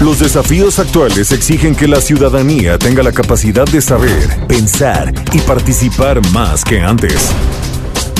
Los desafíos actuales exigen que la ciudadanía tenga la capacidad de saber, pensar y participar más que antes.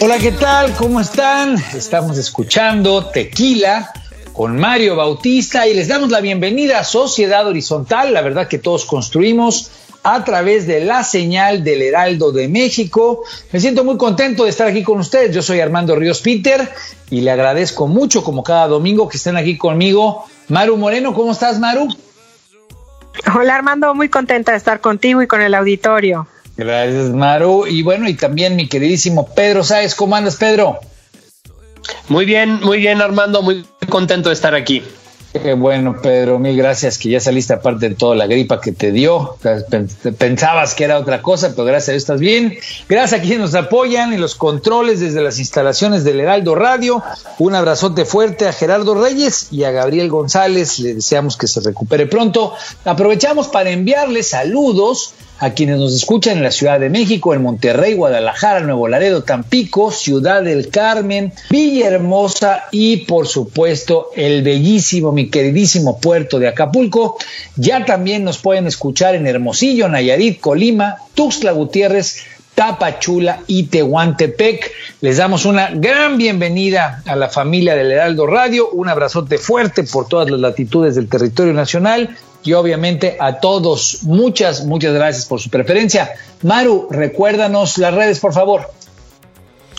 Hola, ¿qué tal? ¿Cómo están? Estamos escuchando Tequila con Mario Bautista y les damos la bienvenida a Sociedad Horizontal, la verdad que todos construimos a través de la señal del Heraldo de México. Me siento muy contento de estar aquí con ustedes. Yo soy Armando Ríos Peter y le agradezco mucho, como cada domingo, que estén aquí conmigo. Maru Moreno, ¿cómo estás, Maru? Hola Armando, muy contenta de estar contigo y con el auditorio. Gracias, Maru. Y bueno, y también mi queridísimo Pedro Sáez. ¿Cómo andas, Pedro? Muy bien, muy bien Armando, muy contento de estar aquí. Qué bueno, Pedro, mil gracias que ya saliste aparte de toda la gripa que te dio. Pensabas que era otra cosa, pero gracias a Dios estás bien. Gracias a quienes nos apoyan en los controles desde las instalaciones del Heraldo Radio. Un abrazote fuerte a Gerardo Reyes y a Gabriel González. Le deseamos que se recupere pronto. Aprovechamos para enviarles saludos a quienes nos escuchan en la Ciudad de México, en Monterrey, Guadalajara, Nuevo Laredo, Tampico, Ciudad del Carmen, Villahermosa y por supuesto el bellísimo, mi queridísimo puerto de Acapulco. Ya también nos pueden escuchar en Hermosillo, Nayarit, Colima, Tuxtla Gutiérrez, Tapachula y Tehuantepec. Les damos una gran bienvenida a la familia del Heraldo Radio, un abrazote fuerte por todas las latitudes del territorio nacional y obviamente a todos, muchas, muchas gracias por su preferencia. Maru, recuérdanos las redes, por favor.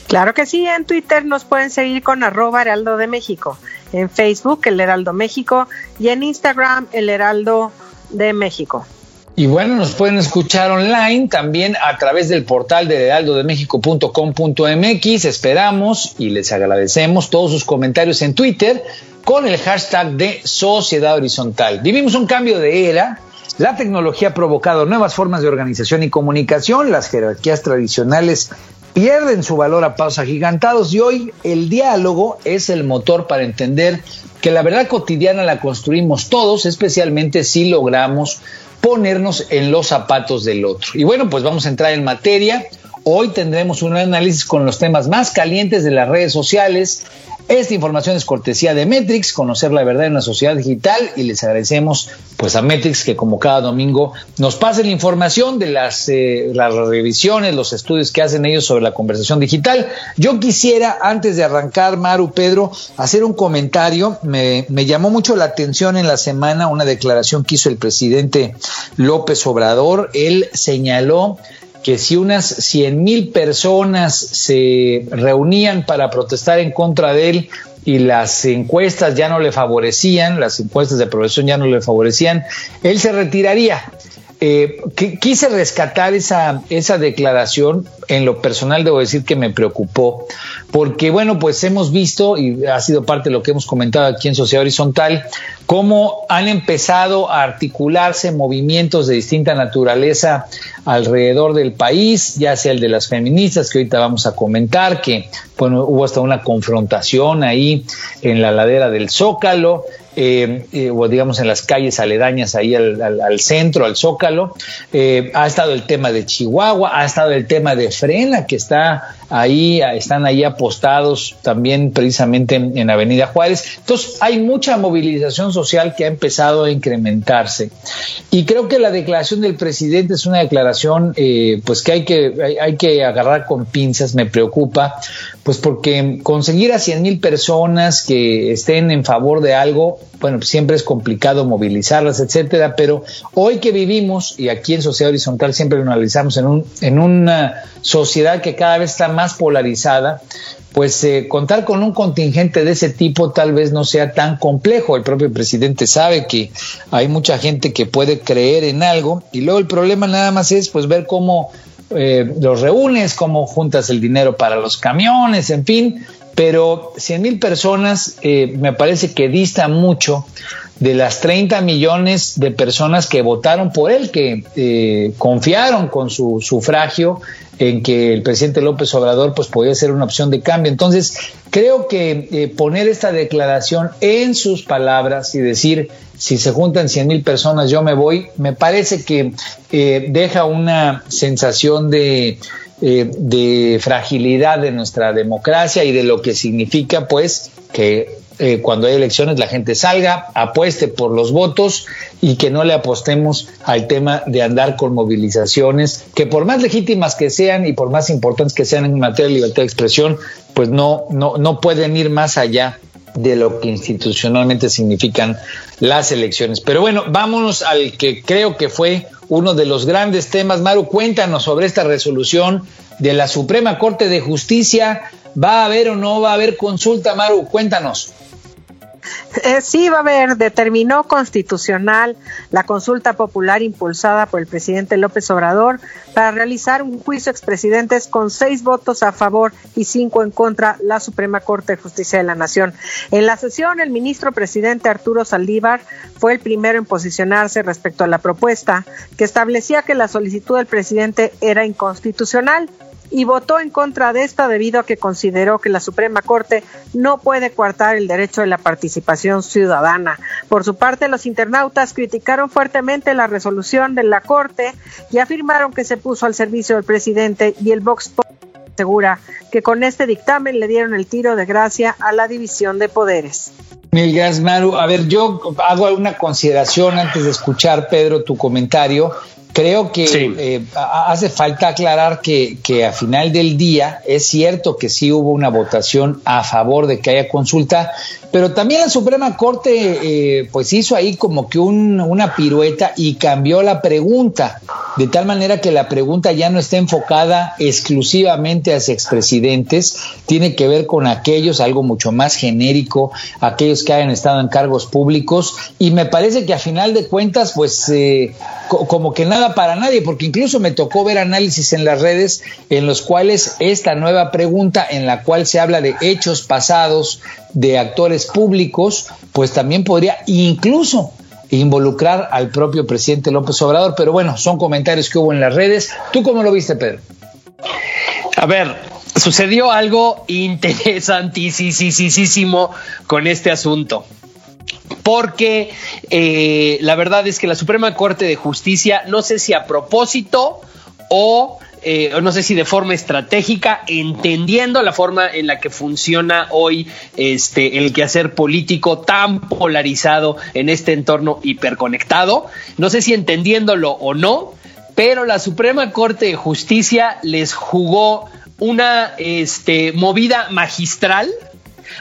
Claro que sí, en Twitter nos pueden seguir con arroba Heraldo de México, en Facebook el Heraldo México y en Instagram el Heraldo de México. Y bueno, nos pueden escuchar online también a través del portal de heraldodemexico.com.mx. Esperamos y les agradecemos todos sus comentarios en Twitter con el hashtag de Sociedad Horizontal. Vivimos un cambio de era. La tecnología ha provocado nuevas formas de organización y comunicación. Las jerarquías tradicionales pierden su valor a pasos agigantados y hoy el diálogo es el motor para entender que la verdad cotidiana la construimos todos, especialmente si logramos ponernos en los zapatos del otro. Y bueno, pues vamos a entrar en materia. Hoy tendremos un análisis con los temas más calientes de las redes sociales. Esta información es cortesía de Metrix, conocer la verdad en la sociedad digital y les agradecemos pues a Metrix que como cada domingo nos pasen la información de las, eh, las revisiones, los estudios que hacen ellos sobre la conversación digital. Yo quisiera, antes de arrancar, Maru, Pedro, hacer un comentario. Me, me llamó mucho la atención en la semana una declaración que hizo el presidente López Obrador. Él señaló que si unas 100 mil personas se reunían para protestar en contra de él y las encuestas ya no le favorecían, las encuestas de profesión ya no le favorecían, él se retiraría. Eh, quise rescatar esa, esa declaración. En lo personal debo decir que me preocupó, porque bueno, pues hemos visto, y ha sido parte de lo que hemos comentado aquí en Sociedad Horizontal, cómo han empezado a articularse movimientos de distinta naturaleza alrededor del país, ya sea el de las feministas, que ahorita vamos a comentar, que bueno, hubo hasta una confrontación ahí en la ladera del Zócalo, eh, eh, o digamos en las calles aledañas ahí al, al, al centro, al Zócalo. Eh, ha estado el tema de Chihuahua, ha estado el tema de Frena, que está ahí están ahí apostados también precisamente en, Avenida Juárez. Entonces hay mucha movilización social que ha empezado a incrementarse y creo que la declaración del presidente es una declaración eh, pues que hay que hay, que agarrar con pinzas, me preocupa, pues porque conseguir a 100 mil personas que estén en favor de algo bueno, siempre es complicado movilizarlas, etcétera, pero hoy que vivimos, y aquí en Sociedad Horizontal siempre lo analizamos en, un, en una sociedad que cada vez está más polarizada, pues eh, contar con un contingente de ese tipo tal vez no sea tan complejo. El propio presidente sabe que hay mucha gente que puede creer en algo y luego el problema nada más es pues ver cómo eh, los reúnes, cómo juntas el dinero para los camiones, en fin, pero 100 mil personas eh, me parece que dista mucho de las 30 millones de personas que votaron por él, que eh, confiaron con su sufragio en que el presidente López Obrador pues podía ser una opción de cambio. Entonces, creo que eh, poner esta declaración en sus palabras y decir, si se juntan 100 mil personas, yo me voy, me parece que deja una sensación de eh, de fragilidad de nuestra democracia y de lo que significa, pues, que eh, cuando hay elecciones la gente salga, apueste por los votos y que no le apostemos al tema de andar con movilizaciones que por más legítimas que sean y por más importantes que sean en materia de libertad de expresión, pues no, no, no pueden ir más allá de lo que institucionalmente significan las elecciones. Pero bueno, vámonos al que creo que fue uno de los grandes temas. Maru, cuéntanos sobre esta resolución de la Suprema Corte de Justicia. ¿Va a haber o no va a haber consulta, Maru? Cuéntanos. Eh, sí, va a haber, determinó constitucional la consulta popular impulsada por el presidente López Obrador para realizar un juicio expresidentes con seis votos a favor y cinco en contra la Suprema Corte de Justicia de la Nación. En la sesión, el ministro presidente Arturo Saldívar fue el primero en posicionarse respecto a la propuesta que establecía que la solicitud del presidente era inconstitucional y votó en contra de esta debido a que consideró que la Suprema Corte no puede coartar el derecho de la participación ciudadana. Por su parte, los internautas criticaron fuertemente la resolución de la Corte y afirmaron que se puso al servicio del presidente y el Vox asegura que con este dictamen le dieron el tiro de gracia a la división de poderes. Mil gracias, Maru. A ver, yo hago una consideración antes de escuchar, Pedro, tu comentario. Creo que eh, hace falta aclarar que, que a final del día es cierto que sí hubo una votación a favor de que haya consulta, pero también la Suprema Corte eh, pues hizo ahí como que una pirueta y cambió la pregunta, de tal manera que la pregunta ya no está enfocada exclusivamente hacia expresidentes, tiene que ver con aquellos, algo mucho más genérico, aquellos que hayan estado en cargos públicos, y me parece que a final de cuentas pues eh, como que nada para nadie, porque incluso me tocó ver análisis en las redes en los cuales esta nueva pregunta, en la cual se habla de hechos pasados, de actores públicos, pues también podría incluso involucrar al propio presidente López Obrador. Pero bueno, son comentarios que hubo en las redes. ¿Tú cómo lo viste, Pedro? A ver, sucedió algo interesantísimo con este asunto porque eh, la verdad es que la Suprema Corte de Justicia, no sé si a propósito o eh, no sé si de forma estratégica, entendiendo la forma en la que funciona hoy este, el quehacer político tan polarizado en este entorno hiperconectado, no sé si entendiéndolo o no, pero la Suprema Corte de Justicia les jugó una este, movida magistral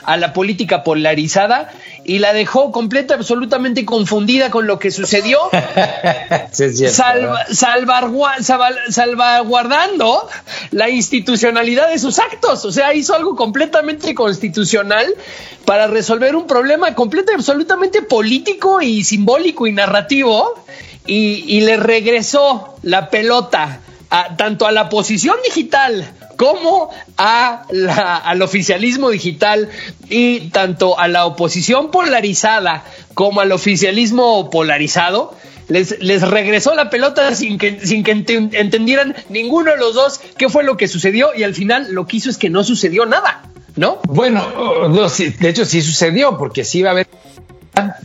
a la política polarizada y la dejó completa, absolutamente confundida con lo que sucedió, salvaguardando la institucionalidad de sus actos. O sea, hizo algo completamente constitucional para resolver un problema completo absolutamente político y simbólico y narrativo y, y le regresó la pelota a, tanto a la posición digital como a al oficialismo digital y tanto a la oposición polarizada como al oficialismo polarizado, les, les regresó la pelota sin que, sin que entendieran ninguno de los dos qué fue lo que sucedió y al final lo que hizo es que no sucedió nada, ¿no? Bueno, de hecho sí sucedió porque sí va a haber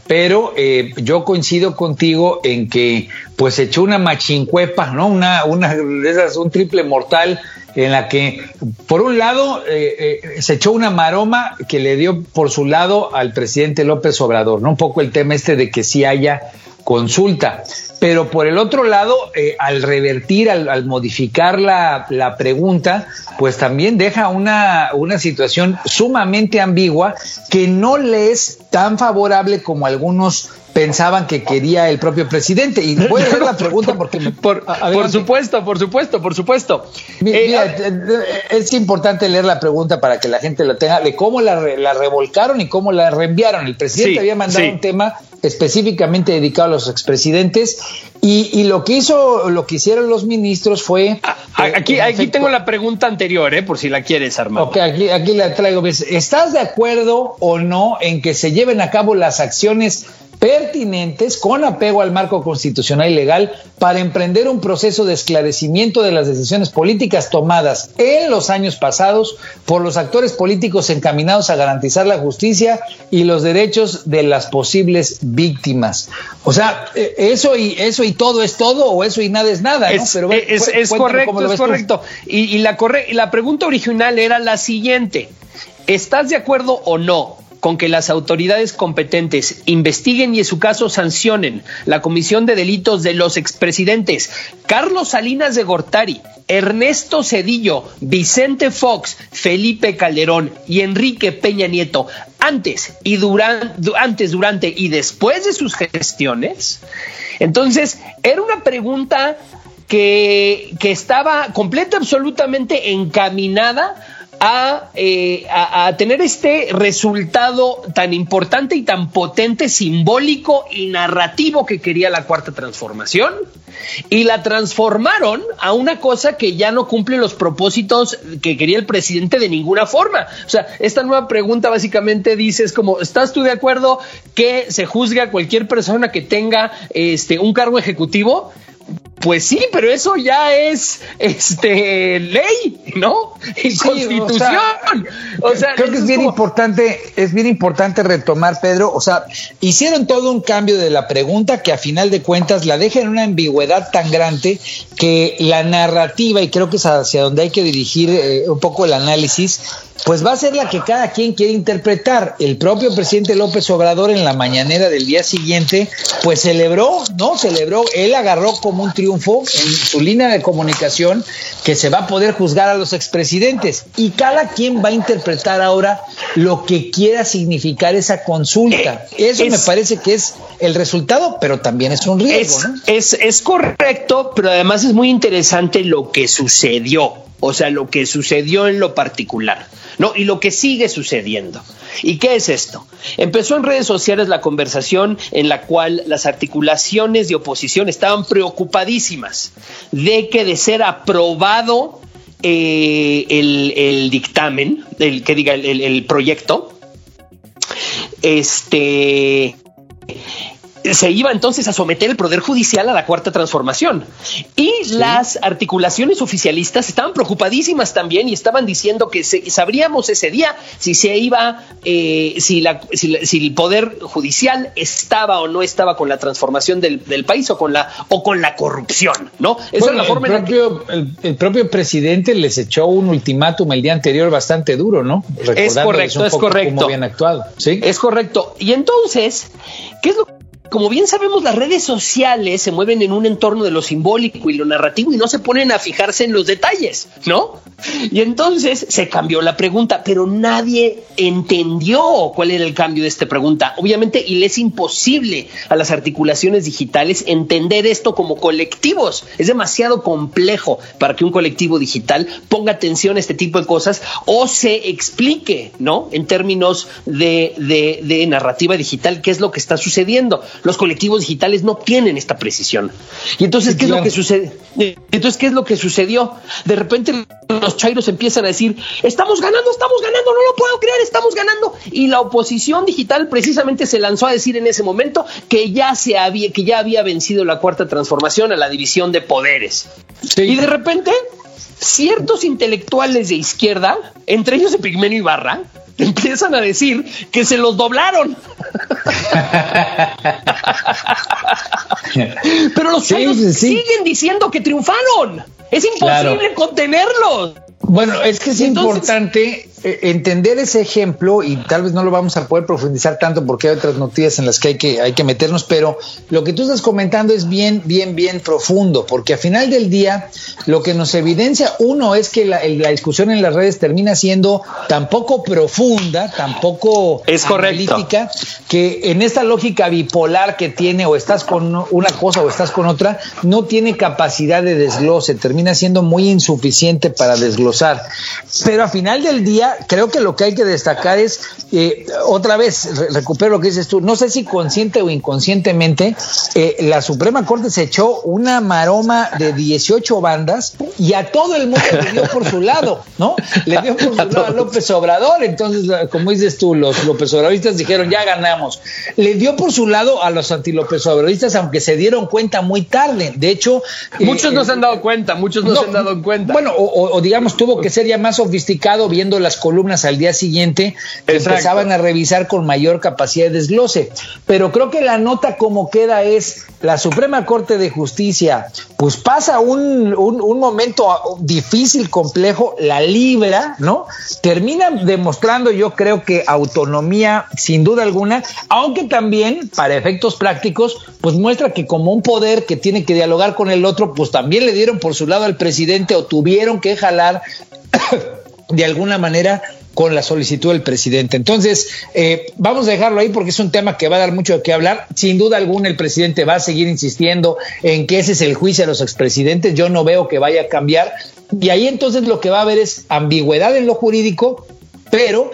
pero eh, yo coincido contigo en que pues echó una machincuepa, ¿no? Una, una esas, un triple mortal en la que, por un lado, eh, eh, se echó una maroma que le dio por su lado al presidente López Obrador, ¿no? Un poco el tema este de que sí haya consulta. Pero por el otro lado, eh, al revertir, al, modificar la, la, pregunta, pues también deja una, una situación sumamente ambigua que no le es tan favorable como algunos pensaban que quería el propio presidente. Y voy a leer la pregunta porque me, por, por, supuesto, por supuesto, por supuesto. Mira, eh, eh, es importante leer la pregunta para que la gente lo tenga, de cómo la, la revolcaron y cómo la reenviaron. El presidente había mandado un tema específicamente dedicado a los expresidentes y, y, lo que hizo, lo que hicieron los ministros fue. Aquí, aquí tengo la pregunta anterior, ¿eh? por si la quieres, Armando. Ok, aquí, aquí la traigo. ¿Estás de acuerdo o no en que se lleven a cabo las acciones pertinentes con apego al marco constitucional y legal para emprender un proceso de esclarecimiento de las decisiones políticas tomadas en los años pasados por los actores políticos encaminados a garantizar la justicia y los derechos de las posibles víctimas. O sea, eh, eso y eso y todo es todo o eso y nada es nada. Es, Pero es, correcto, es correcto. Y, la, la pregunta original era la siguiente. ¿Estás de acuerdo o no con que las autoridades competentes investiguen y en su caso sancionen la comisión de delitos de los expresidentes Carlos Salinas de Gortari, Ernesto Cedillo, Vicente Fox, Felipe Calderón y Enrique Peña Nieto antes y durante, antes, durante y después de sus gestiones. Entonces, era una pregunta que, que estaba completa, absolutamente encaminada eh, a, tener este resultado tan importante y tan potente, simbólico y narrativo que quería la cuarta transformación. Y la transformaron a una cosa que ya no cumple los propósitos que quería el presidente de ninguna forma. O sea, esta nueva pregunta básicamente dice, es como, ¿estás tú de acuerdo que se juzgue a cualquier persona que tenga este, un cargo ejecutivo? Pues sí, pero eso ya es este ley, ¿no? Y constitución. O sea, creo que es bien importante, es bien importante retomar, Pedro. O sea, hicieron todo un cambio de la pregunta que a final de cuentas la deja en una ambigüedad tan grande que la narrativa, y creo que es hacia donde hay que dirigir eh, un poco el análisis, pues va a ser la que cada quien quiere interpretar. El propio presidente López Obrador en la mañanera del día siguiente, pues celebró, ¿no? Celebró, él agarró como un triunfo en su línea de comunicación que se va a poder juzgar a los expresidentes y cada quien va a interpretar ahora lo que quiera significar esa consulta. Eso me parece que es el resultado, pero también es un riesgo. Es, es correcto, pero además es muy interesante lo que sucedió, o sea, lo que sucedió en lo particular. ¿no? Y lo que sigue sucediendo. ¿Y qué es esto? Empezó en redes sociales la conversación en la cual las articulaciones de oposición estaban preocupadísimas de que de ser aprobado eh, el, dictamen, el que diga el, el proyecto, este se iba entonces a someter el Poder Judicial a la cuarta transformación. Y las articulaciones oficialistas estaban preocupadísimas también y estaban diciendo que sabríamos ese día si se iba, eh, si, la, si, el Poder Judicial estaba o no estaba con la transformación del, país o con la, o con la corrupción, ¿no? Esa es la forma el propio, el, propio presidente les echó un ultimátum el día anterior bastante duro, ¿no? es correcto, es correcto. Cómo habían actuado. ¿sí? Es correcto. Y entonces, ¿qué es lo que como bien sabemos, las redes sociales se mueven en un entorno de lo simbólico y lo narrativo y no se ponen a fijarse en los detalles, ¿no? Y entonces se cambió la pregunta, pero nadie entendió cuál era el cambio de esta pregunta. Obviamente, y le es imposible a las articulaciones digitales entender esto como colectivos. Es demasiado complejo para que un colectivo digital ponga atención a este tipo de cosas o se explique, ¿no? En términos de, de narrativa digital, qué es lo que está sucediendo los colectivos digitales no tienen esta precisión. Y entonces, ¿qué es lo que sucede? Entonces, ¿qué es lo que sucedió? De repente los chairos empiezan a decir, estamos ganando, estamos ganando, no lo puedo creer, estamos ganando. Y la oposición digital precisamente se lanzó a decir en ese momento que ya se había, que ya había vencido la cuarta transformación a la división de poderes. Y de repente, ciertos intelectuales de izquierda, entre ellos Epigmenio Ibarra, empiezan a decir que se los doblaron. Pero los siguen diciendo que triunfaron. Es imposible contenerlos. Bueno, es que es importante eh, entender ese ejemplo y tal vez no lo vamos a poder profundizar tanto porque hay otras noticias en las que hay que, hay que meternos, pero lo que tú estás comentando es bien, bien, bien profundo, porque al final del día lo que nos evidencia, uno, es que la, discusión en las redes termina siendo tan poco profunda, tan poco es analítica, que en esta lógica bipolar que tiene o estás con una cosa o estás con otra, no tiene capacidad de desglose, termina siendo muy insuficiente para desglosar. Pero al final del día, creo que lo que hay que destacar es, eh, otra vez, recupero lo que dices tú, no sé si consciente o inconscientemente, eh, la Suprema Corte se echó una maroma de 18 bandas y a todo el mundo le dio por su lado, ¿no? Le dio por su lado a López Obrador, entonces, como dices tú, los López Obradoristas dijeron, ya ganamos. Le dio por su lado a los anti-López Obradoristas, aunque se dieron cuenta muy tarde. De hecho... Muchos no se han dado cuenta, muchos no, se han dado cuenta. Bueno, o, o digamos, tuvo que ser ya más sofisticado viendo las columnas al día siguiente empezaban a revisar con mayor capacidad de desglose. Pero creo que la nota como queda es la Suprema Corte de Justicia, pues pasa un, un, momento difícil, complejo, la libra, ¿no? Termina demostrando yo creo que autonomía sin duda alguna, aunque también para efectos prácticos, pues muestra que como un poder que tiene que dialogar con el otro, pues también le dieron por su lado al presidente o tuvieron que jalar de alguna manera con la solicitud del presidente. Entonces, eh, vamos a dejarlo ahí porque es un tema que va a dar mucho de qué hablar. Sin duda alguna, el presidente va a seguir insistiendo en que ese es el juicio a los expresidentes. Yo no veo que vaya a cambiar. Y ahí entonces lo que va a haber es ambigüedad en lo jurídico, pero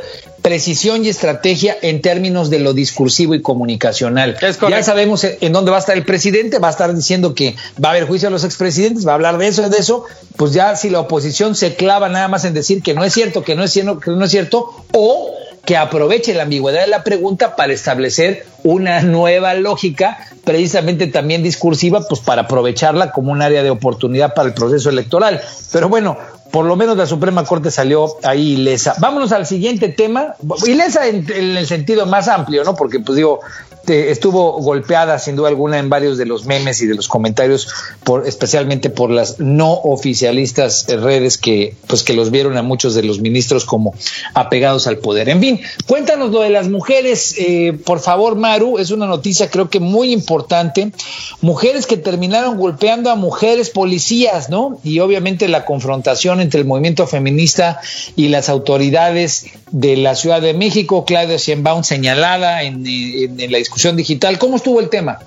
precisión y estrategia en términos de lo discursivo y comunicacional. Ya sabemos en dónde va a estar el presidente, va a estar diciendo que va a haber juicio a los expresidentes, va a hablar de eso, de eso, pues ya si la oposición se clava nada más en decir que no es cierto, que no es cierto, que no es cierto, o que aproveche la ambigüedad de la pregunta para establecer una nueva lógica, precisamente también discursiva, pues para aprovecharla como un área de oportunidad para el proceso electoral. Pero bueno, por lo menos la Suprema Corte salió ahí ilesa. Vámonos al siguiente tema, ilesa en, el sentido más amplio, ¿no? Porque, pues digo, este, estuvo golpeada sin duda alguna en varios de los memes y de los comentarios, por, especialmente por las no oficialistas redes que, pues, que los vieron a muchos de los ministros como apegados al poder. En fin, cuéntanos lo de las mujeres, eh, por favor, Maru, es una noticia creo que muy importante. Mujeres que terminaron golpeando a mujeres policías, ¿no? Y obviamente la confrontación entre el movimiento feminista y las autoridades de la Ciudad de México, Claudia Sheinbaum señalada en, la discusión digital. ¿Cómo estuvo el tema?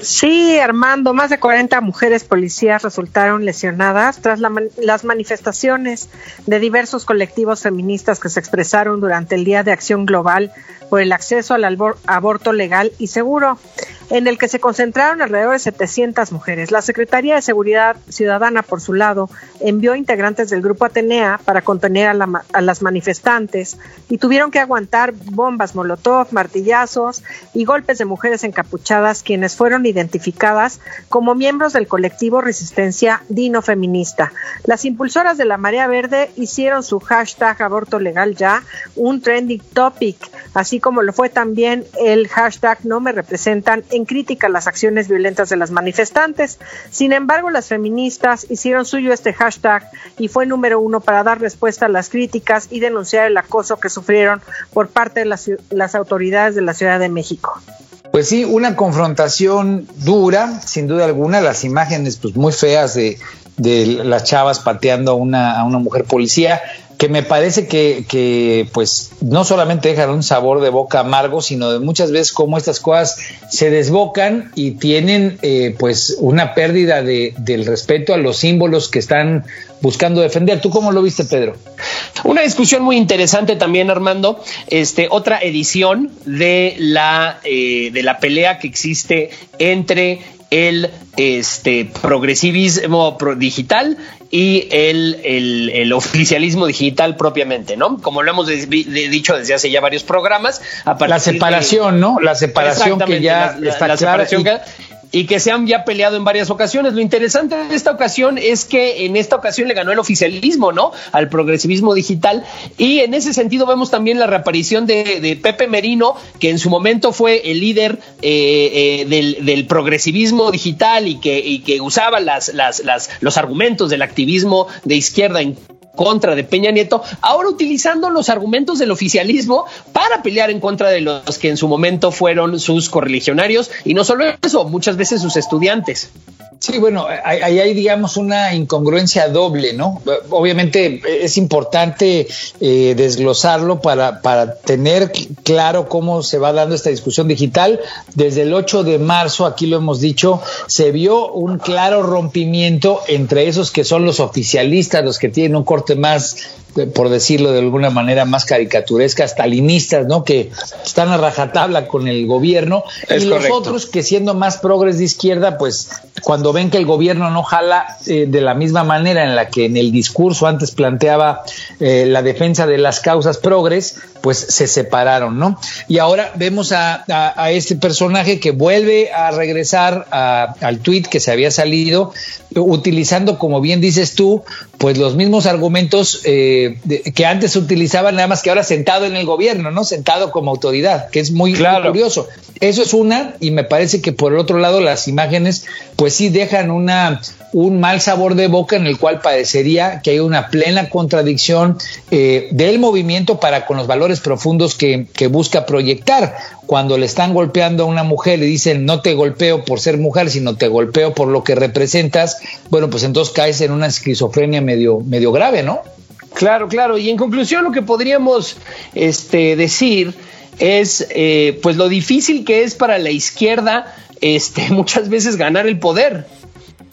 Sí, Armando, más de 40 mujeres policías resultaron lesionadas tras las manifestaciones de diversos colectivos feministas que se expresaron durante el Día de Acción Global por el acceso al aborto legal y seguro en el que se concentraron alrededor de 700 mujeres. La Secretaría de Seguridad Ciudadana, por su lado, envió integrantes del grupo Atenea para contener a, las manifestantes y tuvieron que aguantar bombas molotov, martillazos y golpes de mujeres encapuchadas, quienes fueron identificadas como miembros del colectivo Resistencia Dino Feminista. Las impulsoras de la Marea Verde hicieron su hashtag aborto legal ya un trending topic, así como lo fue también el hashtag no me representan en crítica las acciones violentas de las manifestantes. Sin embargo, las feministas hicieron suyo este hashtag y fue número uno para dar respuesta a las críticas y denunciar el acoso que sufrieron por parte de las, las autoridades de la Ciudad de México. Pues sí, una confrontación dura, sin duda alguna, las imágenes pues muy feas de, de las chavas pateando a una mujer policía que me parece que, pues no solamente dejan un sabor de boca amargo, sino de muchas veces como estas cosas se desbocan y tienen eh, pues una pérdida de, del respeto a los símbolos que están buscando defender. ¿Tú cómo lo viste, Pedro? Una discusión muy interesante también, Armando. Este, otra edición de la, eh, de la pelea que existe entre el este, progresivismo digital y el, el, oficialismo digital propiamente, ¿no? Como lo hemos dicho desde hace ya varios programas. A la separación, ¿no? La separación que ya está clara. y que se han ya peleado en varias ocasiones. Lo interesante de esta ocasión es que en esta ocasión le ganó el oficialismo, ¿no? Al progresivismo digital. Y en ese sentido vemos también la reaparición de, Pepe Merino, que en su momento fue el líder eh, eh, del, progresivismo digital y que, y que usaba los argumentos del activismo de izquierda en contra de Peña Nieto, ahora utilizando los argumentos del oficialismo para pelear en contra de los que en su momento fueron sus correligionarios y no solo eso, muchas veces sus estudiantes. Sí, bueno, ahí hay, digamos, una incongruencia doble, ¿no? Obviamente es importante eh, desglosarlo para, para tener claro cómo se va dando esta discusión digital. Desde el 8 de marzo, aquí lo hemos dicho, se vio un claro rompimiento entre esos que son los oficialistas, los que tienen un corte más por decirlo de alguna manera más caricaturesca, stalinistas, ¿no? Que están a rajatabla con el gobierno y los otros que siendo más progres de izquierda, pues cuando ven que el gobierno no jala eh, de la misma manera en la que en el discurso antes planteaba eh, la defensa de las causas progres, pues se separaron, ¿no? Y ahora vemos a, este personaje que vuelve a regresar al tuit que se había salido, utilizando, como bien dices tú, pues los mismos argumentos eh, que antes utilizaban, nada más que ahora sentado en el gobierno, ¿no? Sentado como autoridad, que es muy, claro. curioso. Eso es una, y me parece que por el otro lado las imágenes, pues sí dejan una, un mal sabor de boca en el cual parecería que hay una plena contradicción eh, del movimiento para con los valores profundos que, busca proyectar. Cuando le están golpeando a una mujer y dicen no te golpeo por ser mujer, sino te golpeo por lo que representas, bueno, pues entonces caes en una esquizofrenia medio, medio grave, ¿no? Claro, claro. Y en conclusión, lo que podríamos este, decir es eh, pues lo difícil que es para la izquierda este, muchas veces ganar el poder.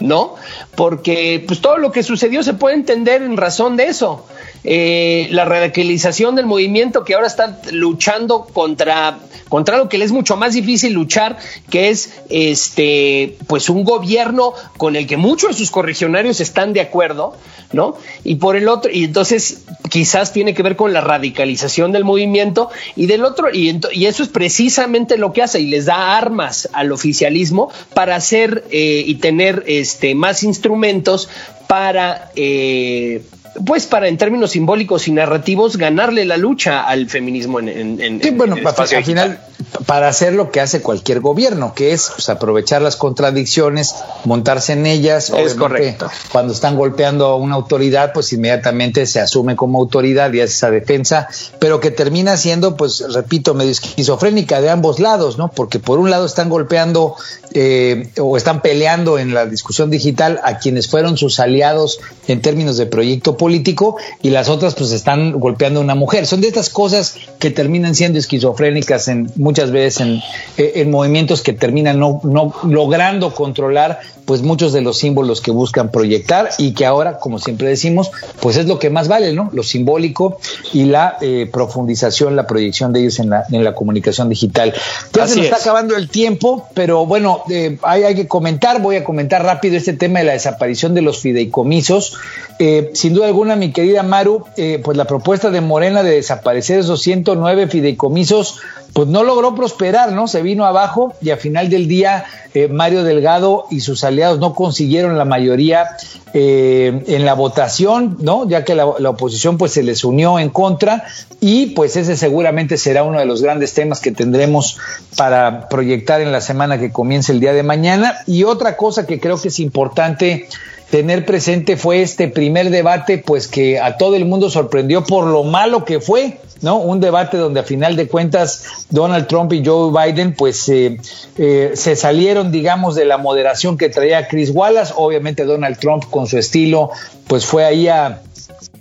¿no? Porque pues todo lo que sucedió se puede entender en razón de eso. Eh, la radicalización del movimiento que ahora está luchando contra, contra lo que le es mucho más difícil luchar, que es este, pues un gobierno con el que muchos de sus corregionarios están de acuerdo, ¿no? Y por el otro, y entonces quizás tiene que ver con la radicalización del movimiento y del otro, y, eso es precisamente lo que hace y les da armas al oficialismo para hacer eh, y tener este, más instrumentos para eh, pues para en términos simbólicos y narrativos ganarle la lucha al feminismo en, en, sí, bueno, al final para hacer lo que hace cualquier gobierno, que es pues, aprovechar las contradicciones, montarse en ellas. Es correcto. Cuando están golpeando a una autoridad, pues inmediatamente se asume como autoridad y hace esa defensa, pero que termina siendo, pues repito, medio esquizofrénica de ambos lados, ¿no? Porque por un lado están golpeando eh, o están peleando en la discusión digital a quienes fueron sus aliados en términos de proyecto político y las otras pues están golpeando a una mujer. Son de estas cosas que terminan siendo esquizofrénicas en muchas veces en, eh, movimientos que terminan no, no logrando controlar pues muchos de los símbolos que buscan proyectar y que ahora, como siempre decimos, pues es lo que más vale, ¿no? Lo simbólico y la eh, profundización, la proyección de ellos en la, en la comunicación digital. Ya se nos está acabando el tiempo, pero bueno, eh, hay, hay, que comentar, voy a comentar rápido este tema de la desaparición de los fideicomisos. Eh, sin duda alguna, mi querida Maru, eh, pues la propuesta de Morena de desaparecer esos 109 fideicomisos, pues no logró prosperar, ¿no? Se vino abajo y a final del día eh, Mario Delgado y sus aliados no consiguieron la mayoría en la votación, ¿no? Ya que la, la, oposición pues se les unió en contra y pues ese seguramente será uno de los grandes temas que tendremos para proyectar en la semana que comience el día de mañana. Y otra cosa que creo que es importante tener presente fue este primer debate, pues que a todo el mundo sorprendió por lo malo que fue, ¿no? Un debate donde a final de cuentas Donald Trump y Joe Biden, pues eh, eh, se salieron, digamos, de la moderación que traía Chris Wallace. Obviamente Donald Trump con su estilo, pues fue ahí a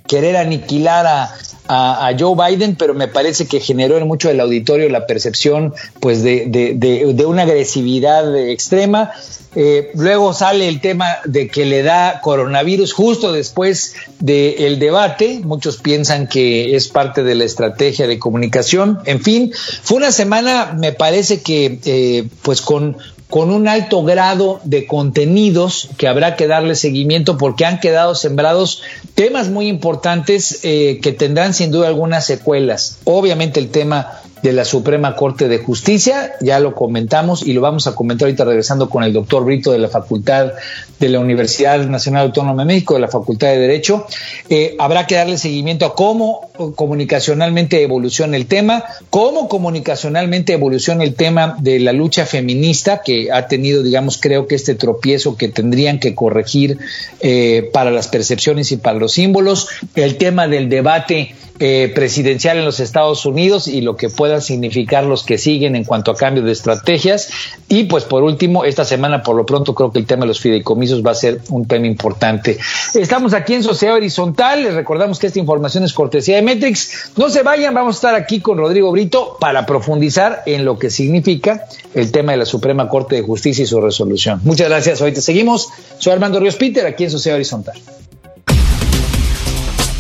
querer aniquilar a, a, Joe Biden, pero me parece que generó en mucho del auditorio la percepción pues de, de, de, una agresividad extrema. Eh, luego sale el tema de que le da coronavirus justo después del debate. Muchos piensan que es parte de la estrategia de comunicación. En fin, fue una semana, me parece que eh, pues con con un alto grado de contenidos que habrá que darle seguimiento porque han quedado sembrados temas muy importantes eh, que tendrán sin duda algunas secuelas. Obviamente el tema de la Suprema Corte de Justicia. Ya lo comentamos y lo vamos a comentar ahorita regresando con el doctor Brito de la Facultad de la Universidad Nacional Autónoma de México, de la Facultad de Derecho. Eh, habrá que darle seguimiento a cómo comunicacionalmente evoluciona el tema, cómo comunicacionalmente evoluciona el tema de la lucha feminista, que ha tenido, digamos, creo que este tropiezo que tendrían que corregir eh, para las percepciones y para los símbolos, el tema del debate eh, presidencial en los Estados Unidos y lo que puedan significar los que siguen en cuanto a cambio de estrategias. Y pues por último, esta semana por lo pronto creo que el tema de los fideicomisos va a ser un tema importante. Estamos aquí en Sociedad Horizontal, les recordamos que esta información es cortesía de Metrix. No se vayan, vamos a estar aquí con Rodrigo Brito para profundizar en lo que significa el tema de la Suprema Corte de Justicia y su resolución. Muchas gracias, hoy te seguimos. Soy Armando Ríos Peter, aquí en Sociedad Horizontal.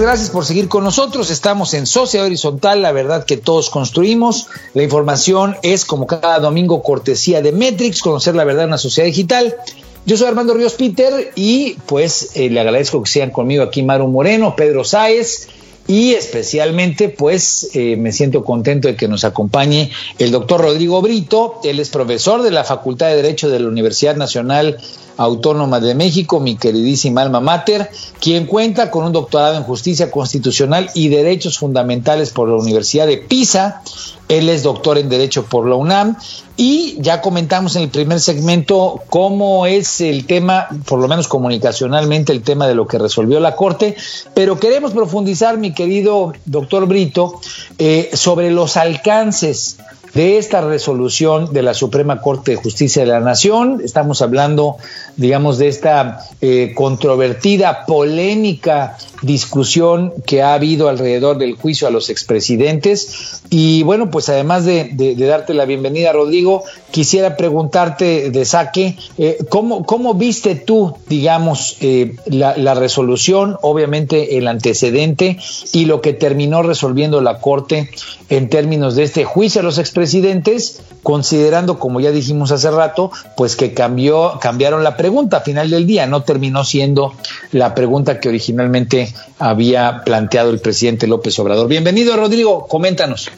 Gracias por seguir con nosotros. Estamos en Sociedad Horizontal, la verdad que todos construimos. La información es como cada domingo cortesía de Metrix, conocer la verdad en una sociedad digital. Yo soy Armando Ríos Peter y pues eh, le agradezco que sean conmigo aquí Maru Moreno, Pedro Sáez y especialmente pues eh, me siento contento de que nos acompañe el doctor Rodrigo Brito. Él es profesor de la Facultad de Derecho de la Universidad Nacional Autónoma de México, mi queridísima alma mater, quien cuenta con un doctorado en justicia constitucional y derechos fundamentales por la Universidad de Pisa. Él es doctor en Derecho por la UNAM y ya comentamos en el primer segmento cómo es el tema, por lo menos comunicacionalmente, el tema de lo que resolvió la Corte, pero queremos profundizar, mi querido doctor Brito, eh, sobre los alcances de esta resolución de la Suprema Corte de Justicia de la Nación. Estamos hablando, digamos, de esta eh, controvertida, polémica discusión que ha habido alrededor del juicio a los expresidentes. Y bueno, pues además de, darte la bienvenida, Rodrigo, quisiera preguntarte de saque, eh, ¿cómo, ¿cómo, viste tú, digamos, eh, la, resolución, obviamente el antecedente y lo que terminó resolviendo la Corte en términos de este juicio a los expresidentes, considerando, como ya dijimos hace rato, pues que cambió, cambiaron la pregunta a final del día, no terminó siendo la pregunta que originalmente había planteado el presidente López Obrador. Bienvenido, Rodrigo, coméntanos.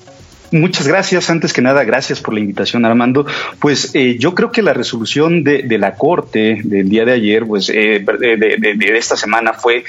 Muchas gracias. Antes que nada, gracias por la invitación, Armando. Pues eh, yo creo que la resolución de, la Corte del día de ayer, pues eh, de, esta semana fue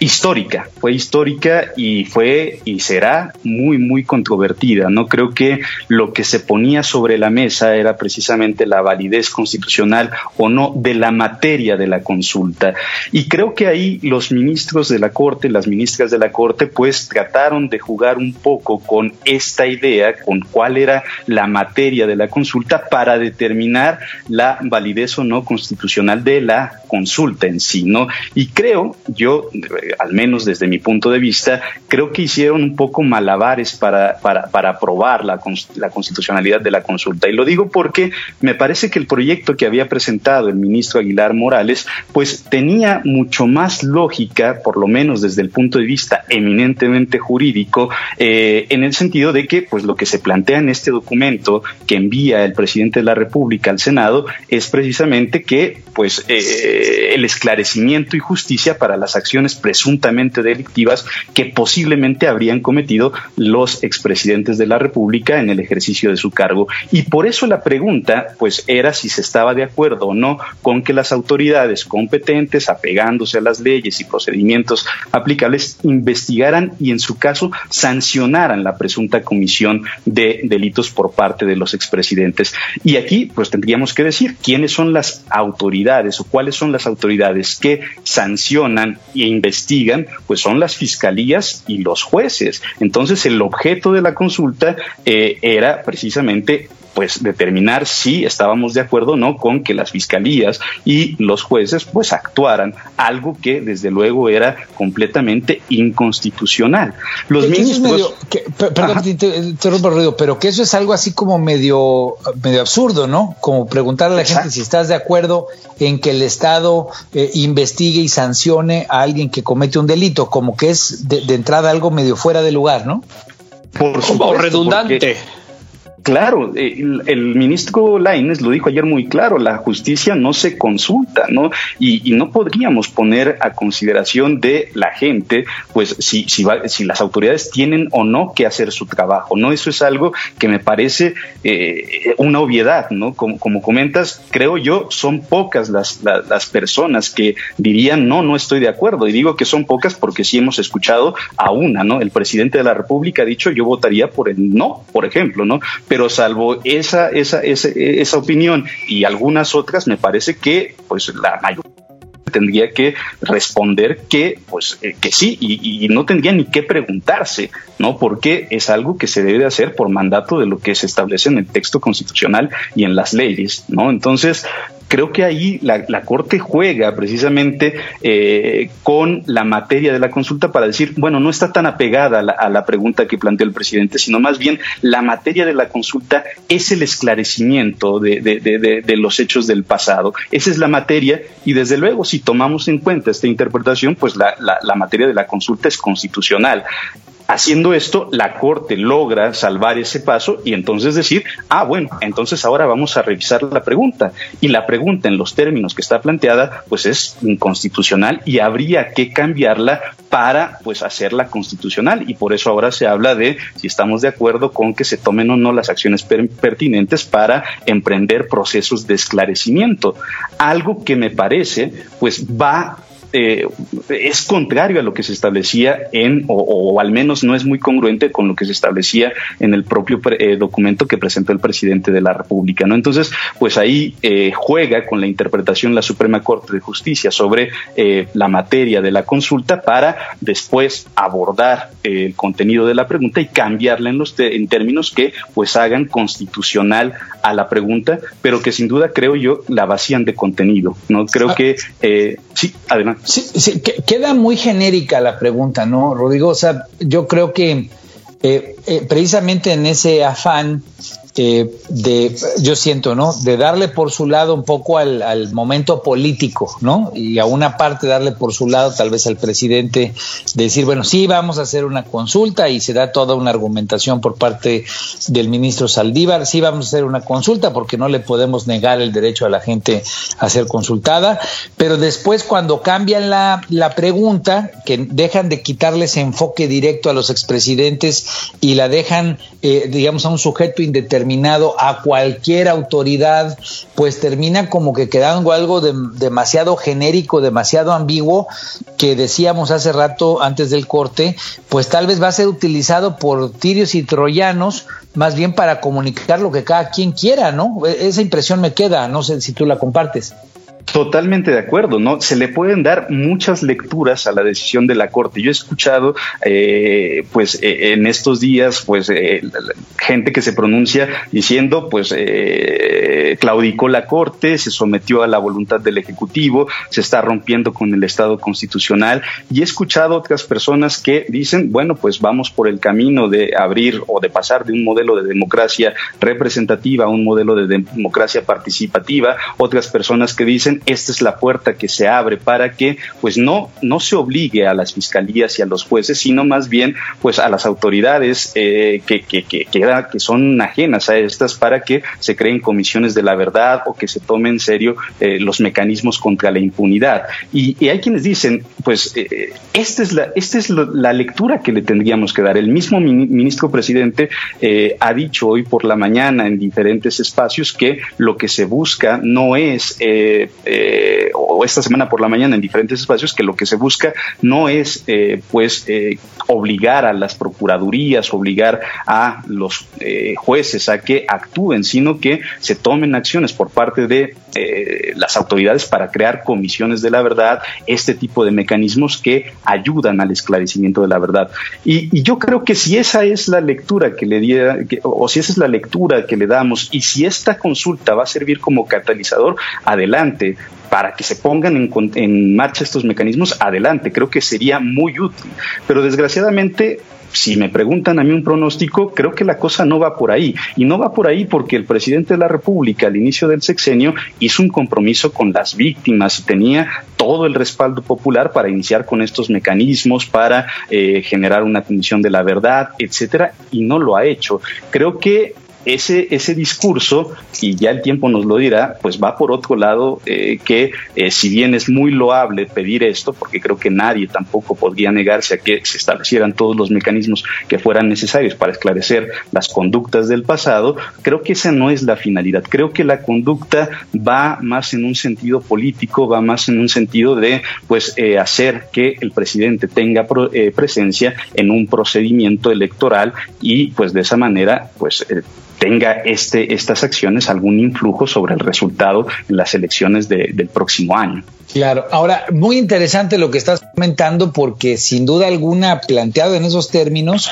histórica, fue histórica y fue y será muy, muy controvertida. No creo que lo que se ponía sobre la mesa era precisamente la validez constitucional o no de la materia de la consulta. Y creo que ahí los ministros de la Corte, las ministras de la Corte, pues trataron de jugar un poco con esta idea, con cuál era la materia de la consulta para determinar la validez o no constitucional de la consulta en sí, ¿no? Y creo, yo al menos desde mi punto de vista, creo que hicieron un poco malabares para, para, para aprobar la, la constitucionalidad de la consulta. Y lo digo porque me parece que el proyecto que había presentado el ministro Aguilar Morales, pues tenía mucho más lógica, por lo menos desde el punto de vista eminentemente jurídico, eh, en el sentido de que, pues lo que se plantea en este documento que envía el presidente de la República al Senado es precisamente que, pues, eh, el esclarecimiento y justicia para las acciones presuntamente delictivas que posiblemente habrían cometido los expresidentes de la República en el ejercicio de su cargo. Y por eso la pregunta, pues, era si se estaba de acuerdo o no con que las autoridades competentes, apegándose a las leyes y procedimientos aplicables, investigaran y, en su caso, sancionaran la presunta comisión de delitos por parte de los expresidentes. Y aquí, pues, tendríamos que decir quiénes son las autoridades o cuáles son las autoridades que sancionan e investigan pues son las fiscalías y los jueces. Entonces, el objeto de la consulta eh, era precisamente pues determinar si estábamos de acuerdo o no con que las fiscalías y los jueces pues actuaran, algo que desde luego era completamente inconstitucional. Los ministros... perdón, te interrumpo, Rodrigo, pero que eso es algo así como medio, medio absurdo, ¿no? Como preguntarle a la gente si estás de acuerdo en que el Estado eh, investigue y sancione a alguien que comete un delito, como que es de, entrada algo medio fuera de lugar, ¿no? Por supuesto, redundante. Claro, el, ministro Laines lo dijo ayer muy claro, la justicia no se consulta, ¿no? Y, no podríamos poner a consideración de la gente, pues, si, si, si las autoridades tienen o no que hacer su trabajo, ¿no? Eso es algo que me parece eh, una obviedad, ¿no? Como, como, comentas, creo yo, son pocas las, las, personas que dirían, no, no estoy de acuerdo. Y digo que son pocas porque sí hemos escuchado a una, ¿no? El presidente de la República ha dicho, yo votaría por el no, por ejemplo, ¿no? pero salvo esa, esa, esa, esa opinión y algunas otras, me parece que pues la mayoría tendría que responder que pues eh, que sí y, y, no tendría ni que preguntarse no porque es algo que se debe hacer por mandato de lo que se establece en el texto constitucional y en las leyes no entonces creo que ahí la, Corte juega precisamente eh, con la materia de la consulta para decir, bueno, no está tan apegada a la, pregunta que planteó el presidente, sino más bien la materia de la consulta es el esclarecimiento de, los hechos del pasado. Esa es la materia y desde luego si tomamos en cuenta esta interpretación, pues la, la materia de la consulta es constitucional. Haciendo esto, la Corte logra salvar ese paso y entonces decir, ah, bueno, entonces ahora vamos a revisar la pregunta. Y la pregunta en los términos que está planteada, pues es inconstitucional y habría que cambiarla para, pues, hacerla constitucional. Y por eso ahora se habla de si estamos de acuerdo con que se tomen o no las acciones pertinentes para emprender procesos de esclarecimiento. Algo que me parece, pues, va eh, es contrario a lo que se establecía en, o, al menos no es muy congruente con lo que se establecía en el propio eh, documento que presentó el presidente de la República. ¿no? Entonces, pues ahí eh, juega con la interpretación la Suprema Corte de Justicia sobre la materia de la consulta para después abordar el contenido de la pregunta y cambiarla en, los en términos que pues hagan constitucional a la pregunta, pero que sin duda creo yo la vacían de contenido. No creo ah. que sí, además Sí, sí, queda muy genérica la pregunta, ¿no, Rodrigo? O sea, yo creo que eh, eh, precisamente en ese afán eh, de, yo siento, ¿no? De darle por su lado un poco al, momento político, ¿no? Y a una parte darle por su lado tal vez al presidente, decir, bueno, sí, vamos a hacer una consulta y se da toda una argumentación por parte del ministro Saldívar, sí, vamos a hacer una consulta porque no le podemos negar el derecho a la gente a ser consultada, pero después cuando cambian la, la pregunta, que dejan de quitarles enfoque directo a los expresidentes y la dejan, eh, digamos, a un sujeto indeterminado, a cualquier autoridad, pues termina como que quedando algo demasiado genérico, demasiado ambiguo, que decíamos hace rato antes del corte, pues tal vez va a ser utilizado por tirios y troyanos más bien para comunicar lo que cada quien quiera, ¿no? E-, esa impresión me queda, no sé si tú la compartes. Totalmente de acuerdo, ¿no? Se le pueden dar muchas lecturas a la decisión de la Corte. Yo he escuchado, eh, pues, eh, en estos días, pues, eh, gente que se pronuncia diciendo, pues, claudicó la Corte, se sometió a la voluntad del Ejecutivo, se está rompiendo con el Estado constitucional. Y he escuchado otras personas que dicen, bueno, pues vamos por el camino de abrir o de pasar de un modelo de democracia representativa a un modelo de democracia participativa. Otras personas que dicen, esta es la puerta que se abre para que pues no, no se obligue a las fiscalías y a los jueces, sino más bien pues a las autoridades eh, que, que, que, que, son ajenas a estas para que se creen comisiones de la verdad o que se tomen en serio eh, los mecanismos contra la impunidad. Y, hay quienes dicen, pues eh, esta es, la, esta es la lectura que le tendríamos que dar. El mismo ministro presidente ha dicho hoy por la mañana en diferentes espacios que lo que se busca no es o esta semana por la mañana en diferentes espacios que lo que se busca no es eh, pues eh, obligar a las procuradurías, obligar a los jueces a que actúen, sino que se tomen acciones por parte de las autoridades para crear comisiones de la verdad, este tipo de mecanismos que ayudan al esclarecimiento de la verdad. Y, yo creo que si esa es la lectura que le diera, o si esa es la lectura que le damos, y si esta consulta va a servir como catalizador, adelante para que se pongan en, marcha estos mecanismos, adelante, creo que sería muy útil. Pero desgraciadamente si me preguntan a mí un pronóstico, creo que la cosa no va por ahí. Y no va por ahí porque el presidente de la República al inicio del sexenio hizo un compromiso con las víctimas y tenía todo el respaldo popular para iniciar con estos mecanismos, para eh, generar una comisión de la verdad, etcétera, y no lo ha hecho. Creo que ese, ese discurso, y ya el tiempo nos lo dirá, pues va por otro lado, eh, que eh, si bien es muy loable pedir esto, porque creo que nadie tampoco podría negarse a que se establecieran todos los mecanismos que fueran necesarios para esclarecer las conductas del pasado, creo que esa no es la finalidad. Creo que la conducta va más en un sentido político, va más en un sentido de pues eh, hacer que el presidente tenga presencia en un procedimiento electoral y pues de esa manera pues tenga este, estas acciones algún influjo sobre el resultado en las elecciones del próximo año. Claro, ahora muy interesante lo que estás comentando porque sin duda alguna planteado en esos términos,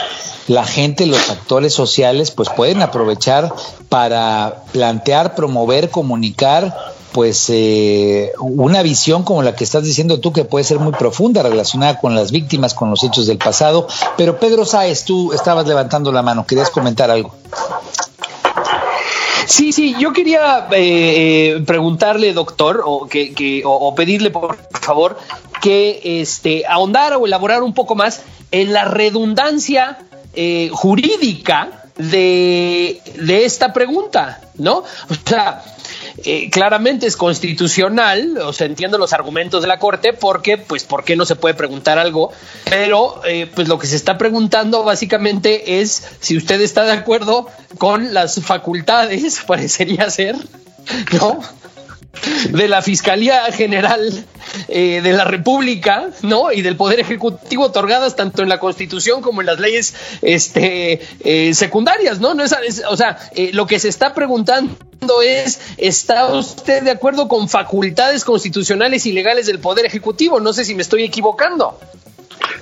la gente, los actores sociales pues pueden aprovechar para plantear, promover, comunicar pues eh, una visión como la que estás diciendo tú que puede ser muy profunda relacionada con las víctimas, con los hechos del pasado. Pero Pedro Sáez, tú estabas levantando la mano, querías comentar algo. Sí, sí, yo quería eh, eh, preguntarle, doctor, o, que, o, pedirle, por favor, que este, ahondara o elaborar un poco más en la redundancia eh, jurídica de, de esta pregunta, ¿no? O sea, eh, claramente es constitucional, o sea, entiendo los argumentos de la Corte, porque, pues, ¿por qué no se puede preguntar algo? Pero, eh, pues, lo que se está preguntando básicamente es si usted está de acuerdo con las facultades, parecería ser, ¿no? De la Fiscalía General eh, de la República, ¿no? Y del Poder Ejecutivo otorgadas tanto en la Constitución como en las leyes este, eh, secundarias, ¿no? no es, o sea, eh, lo que se está preguntando es, ¿está usted de acuerdo con facultades constitucionales y legales del Poder Ejecutivo? No sé si me estoy equivocando.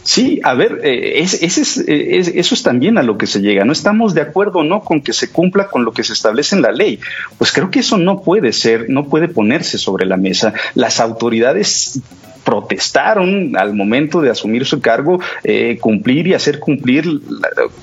Sí, a ver, eh, es, eso es también a lo que se llega. No estamos de acuerdo no con que se cumpla con lo que se establece en la ley. Pues creo que eso no puede ser, no puede ponerse sobre la mesa. Las autoridades protestaron al momento de asumir su cargo, eh, cumplir y hacer cumplir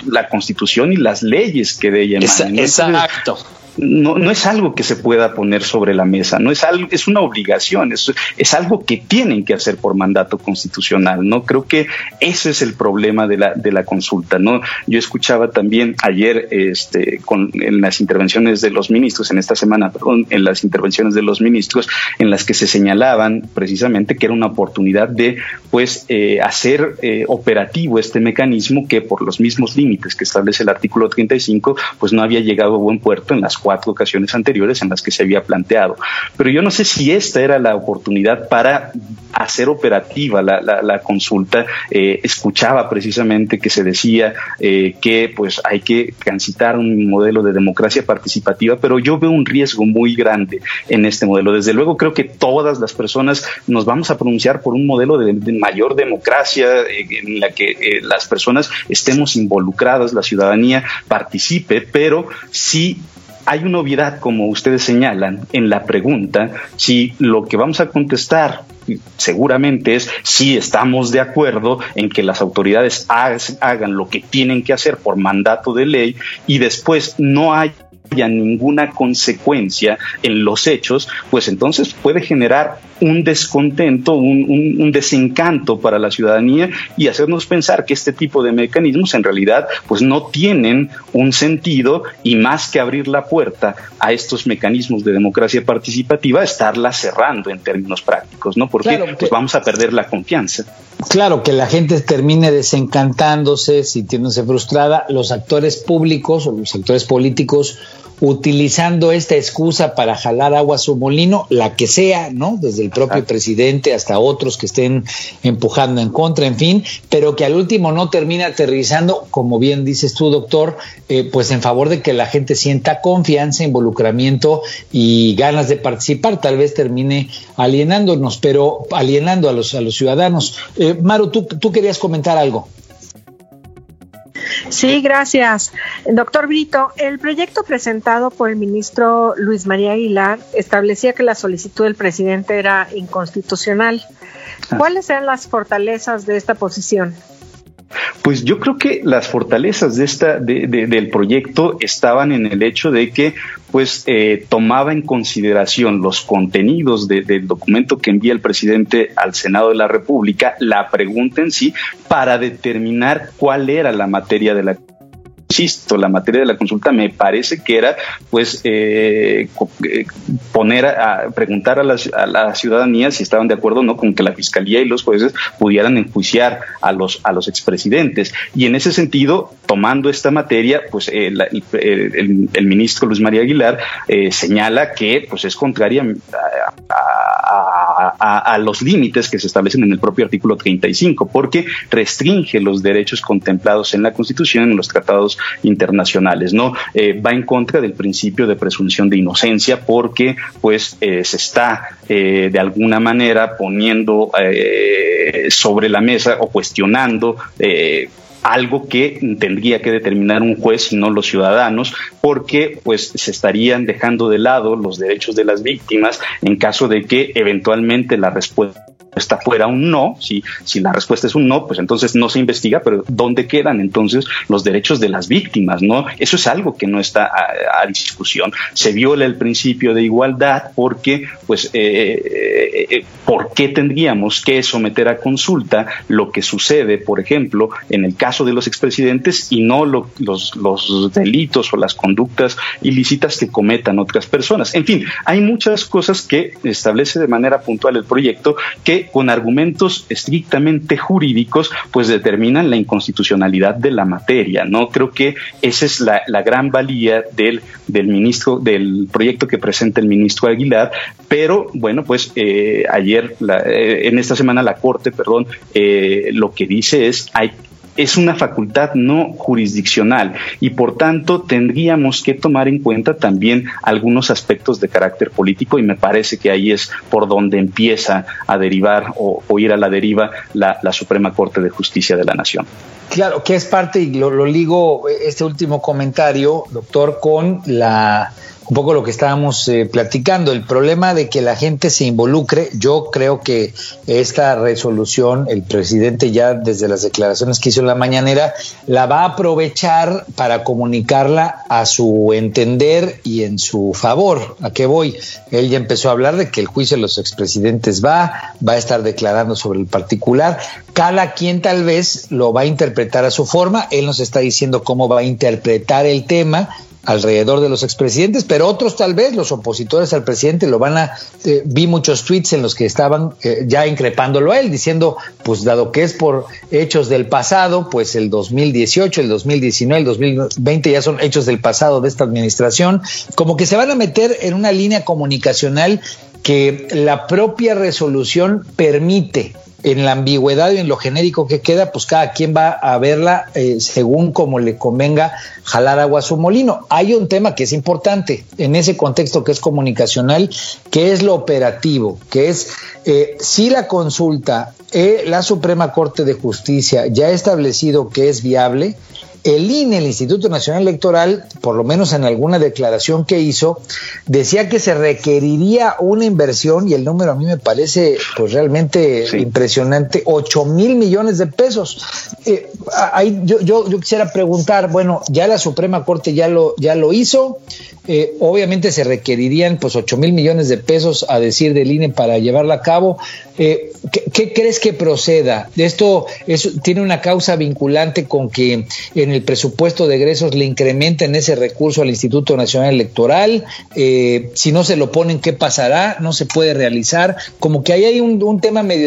la, constitución y las leyes que de ella emanan. Exacto no, es algo que se pueda poner sobre la mesa, no es algo, es una obligación, es, es algo que tienen que hacer por mandato constitucional, ¿no? Creo que ese es el problema de la, de la consulta, ¿no? Yo escuchaba también ayer, este, con, en las intervenciones de los ministros, en esta semana, perdón, en las intervenciones de los ministros, en las que se señalaban precisamente que era una oportunidad de, pues, eh, hacer eh, operativo este mecanismo que por los mismos límites que establece el artículo 35, pues no había llegado a buen puerto en las cuatro ocasiones anteriores en las que se había planteado. Pero yo no sé si esta era la oportunidad para hacer operativa la, consulta. Eh, escuchaba precisamente que se decía eh, que pues hay que transitar un modelo de democracia participativa, pero yo veo un riesgo muy grande en este modelo. Desde luego creo que todas las personas nos vamos a pronunciar por un modelo de, mayor democracia eh, en la que las personas estemos involucradas, la ciudadanía participe, pero sí hay una obviedad, como ustedes señalan, en la pregunta, si lo que vamos a contestar seguramente es si estamos de acuerdo en que las autoridades hagan lo que tienen que hacer por mandato de ley y después no hay ninguna consecuencia en los hechos, pues entonces puede generar un descontento, un, desencanto para la ciudadanía y hacernos pensar que este tipo de mecanismos en realidad pues no tienen un sentido y más que abrir la puerta a estos mecanismos de democracia participativa, estarla cerrando en términos prácticos, ¿no? Porque pues vamos a perder la confianza. Claro, que la gente termine desencantándose, sintiéndose frustrada, los actores públicos o los actores políticos utilizando esta excusa para jalar agua a su molino, la que sea, ¿no? Desde el propio presidente hasta otros que estén empujando en contra, en fin, pero que al último no termina aterrizando, como bien dices tú, doctor, eh, pues en favor de que la gente sienta confianza, involucramiento y ganas de participar. Tal vez termine alienándonos, pero alienando a los, a los ciudadanos. Eh, Maru, tú, tú querías comentar algo. Sí, gracias. Doctor Brito, el proyecto presentado por el ministro Luis María Aguilar establecía que la solicitud del presidente era inconstitucional. Ah. ¿Cuáles eran las fortalezas de esta posición? Pues yo creo que las fortalezas de esta, del proyecto estaban en el hecho de que pues eh, tomaba en consideración los contenidos del documento que envía el presidente al Senado de la República, la pregunta en sí, para determinar cuál era la materia de la insisto, la materia de la consulta me parece que era, pues, eh, eh, poner a, preguntar a la, ciudadanía si estaban de acuerdo o no con que la fiscalía y los jueces pudieran enjuiciar a los a los expresidentes. Y en ese sentido, tomando esta materia, pues el, ministro Luis María Aguilar eh, señala que, pues, es contraria a, a los límites que se establecen en el propio artículo 35, porque restringe los derechos contemplados en la Constitución, en los tratados internacionales, ¿no? Eh, va en contra del principio de presunción de inocencia porque, pues, eh, se está eh, de alguna manera poniendo sobre la mesa o cuestionando algo que tendría que determinar un juez y no los ciudadanos, porque pues se estarían dejando de lado los derechos de las víctimas en caso de que eventualmente la respuesta respuesta fuera un no, si, si la respuesta es un no, pues entonces no se investiga, pero ¿dónde quedan entonces los derechos de las víctimas? ¿no? Eso es algo que no está a, discusión. Se viola el principio de igualdad porque, pues, eh, eh, eh, ¿por qué tendríamos que someter a consulta lo que sucede, por ejemplo, en el caso de los expresidentes y no los, los delitos o las conductas ilícitas que cometan otras personas? En fin, hay muchas cosas que establece de manera puntual el proyecto que con argumentos estrictamente jurídicos pues determinan la inconstitucionalidad de la materia. No creo que esa es la, gran valía del, del ministro, del proyecto que presenta el ministro Aguilar, pero bueno, pues eh, ayer, eh, en esta semana la Corte, perdón, eh, lo que dice es hay es una facultad no jurisdiccional y por tanto tendríamos que tomar en cuenta también algunos aspectos de carácter político y me parece que ahí es por donde empieza a derivar o, ir a la deriva la, Suprema Corte de Justicia de la Nación. Claro, que es parte, y lo, ligo este último comentario, doctor, con la un poco lo que estábamos eh, platicando, el problema de que la gente se involucre, yo creo que esta resolución, el presidente ya desde las declaraciones que hizo en la mañanera, la va a aprovechar para comunicarla a su entender y en su favor. ¿A qué voy? Él ya empezó a hablar de que el juicio de los expresidentes va, va a estar declarando sobre el particular. Cada quien tal vez lo va a interpretar a su forma. Él nos está diciendo cómo va a interpretar el tema alrededor de los expresidentes, pero otros tal vez, los opositores al presidente, lo van a... Eh, vi muchos tweets en los que estaban eh, ya increpándolo a él, diciendo, pues dado que es por hechos del pasado, pues el 2018, el 2019, el 2020 ya son hechos del pasado de esta administración, como que se van a meter en una línea comunicacional que la propia resolución permite en la ambigüedad y en lo genérico que queda, pues cada quien va a verla eh, según como le convenga jalar agua a su molino. Hay un tema que es importante en ese contexto que es comunicacional, que es lo operativo, que es eh, si la consulta, eh, la Suprema Corte de Justicia ya ha establecido que es viable, el INE, el Instituto Nacional Electoral, por lo menos en alguna declaración que hizo, decía que se requeriría una inversión, y el número a mí me parece pues realmente impresionante, 8 mil millones de pesos. Eh, yo, yo, quisiera preguntar, bueno, ya la Suprema Corte ya lo, ya lo hizo, eh, obviamente se requerirían pues 8 mil millones de pesos a decir del INE para llevarla a cabo. Eh, ¿qué, crees que proceda? Esto tiene una causa vinculante con que en el presupuesto de egresos le incrementen ese recurso al Instituto Nacional Electoral. Si no se lo ponen, ¿qué pasará? No se puede realizar. Como que ahí hay un, tema medio